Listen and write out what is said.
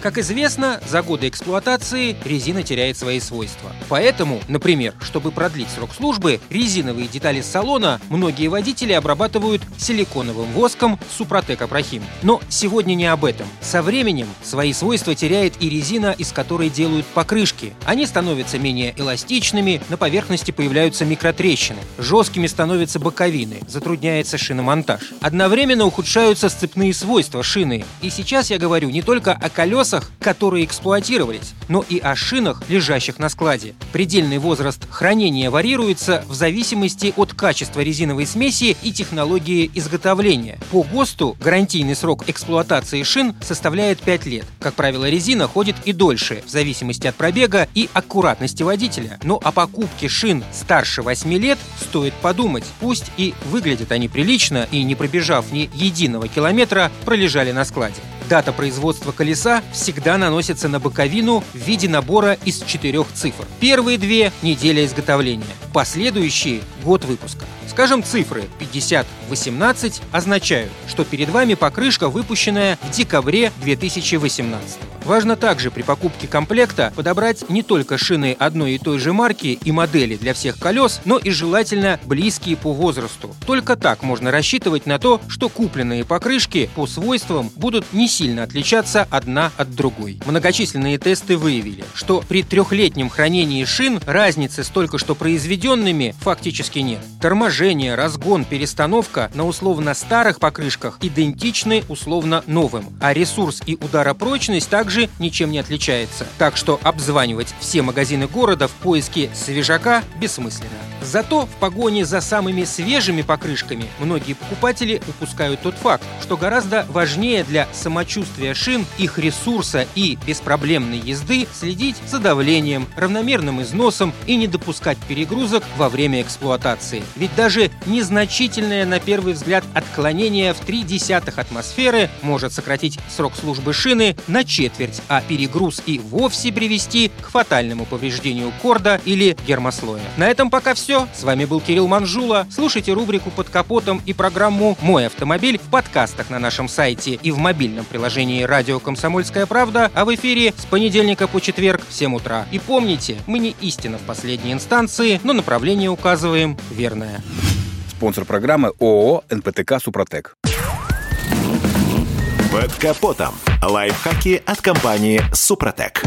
Как известно, за годы эксплуатации резина теряет свои свойства. Поэтому, например, чтобы продлить срок службы, резиновые детали салона многие водители обрабатывают силиконовым воском Супротек Апрахим. Но сегодня не об этом. Со временем свои свойства теряет и резина, из которой делают покрышки. Они становятся менее эластичными, на поверхности появляются микротрещины. Жесткими становятся боковины, затрудняется шиномонтаж. Одновременно ухудшаются сцепные свойства шины. И сейчас я говорю не только о колесах, которые эксплуатировались, но и о шинах, лежащих на складе. Предельный возраст хранения варьируется в зависимости от качества резиновой смеси и технологии изготовления. По ГОСТу гарантийный срок эксплуатации шин составляет 5 лет. Как правило, резина ходит и дольше, в зависимости от пробега и аккуратности водителя. Но о покупке шин старше 8 лет стоит подумать. Пусть и выглядят они прилично и не пробежав ни единого километра, пролежали на складе. Дата производства колеса всегда наносится на боковину в виде набора из четырех цифр. Первые две – неделя изготовления, последующие – год выпуска. Скажем, цифры 50-18 означают, что перед вами покрышка, выпущенная в декабре 2018. Важно также при покупке комплекта подобрать не только шины одной и той же марки и модели для всех колес, но и желательно близкие по возрасту. Только так можно рассчитывать на то, что купленные покрышки по свойствам будут не сильно отличаться одна от другой. Многочисленные тесты выявили, что при трехлетнем хранении шин разницы с только что произведенными фактически нет. Торможение, разгон, перестановка на условно старых покрышках идентичны условно новым, а ресурс и ударопрочность также ничем не отличается. Так что обзванивать все магазины города в поиске свежака бессмысленно. Зато в погоне за самыми свежими покрышками многие покупатели упускают тот факт, что гораздо важнее для самочувствия шин, их ресурса и беспроблемной езды следить за давлением, равномерным износом и не допускать перегрузок во время эксплуатации. Ведь даже незначительное на первый взгляд отклонение в 0,3 атмосферы может сократить срок службы шины на четверть, а перегруз и вовсе привести к фатальному повреждению корда или гермослоя. На этом пока все. С вами был Кирилл Манжула. Слушайте рубрику «Под капотом» и программу «Мой автомобиль» в подкастах на нашем сайте и в мобильном приложении «Радио Комсомольская правда», а в эфире с понедельника по четверг в 7 утра. И помните, мы не истина в последней инстанции, но направление указываем верное. Спонсор программы ООО «НПТК Супротек». Под капотом. Лайфхаки от компании «Супротек».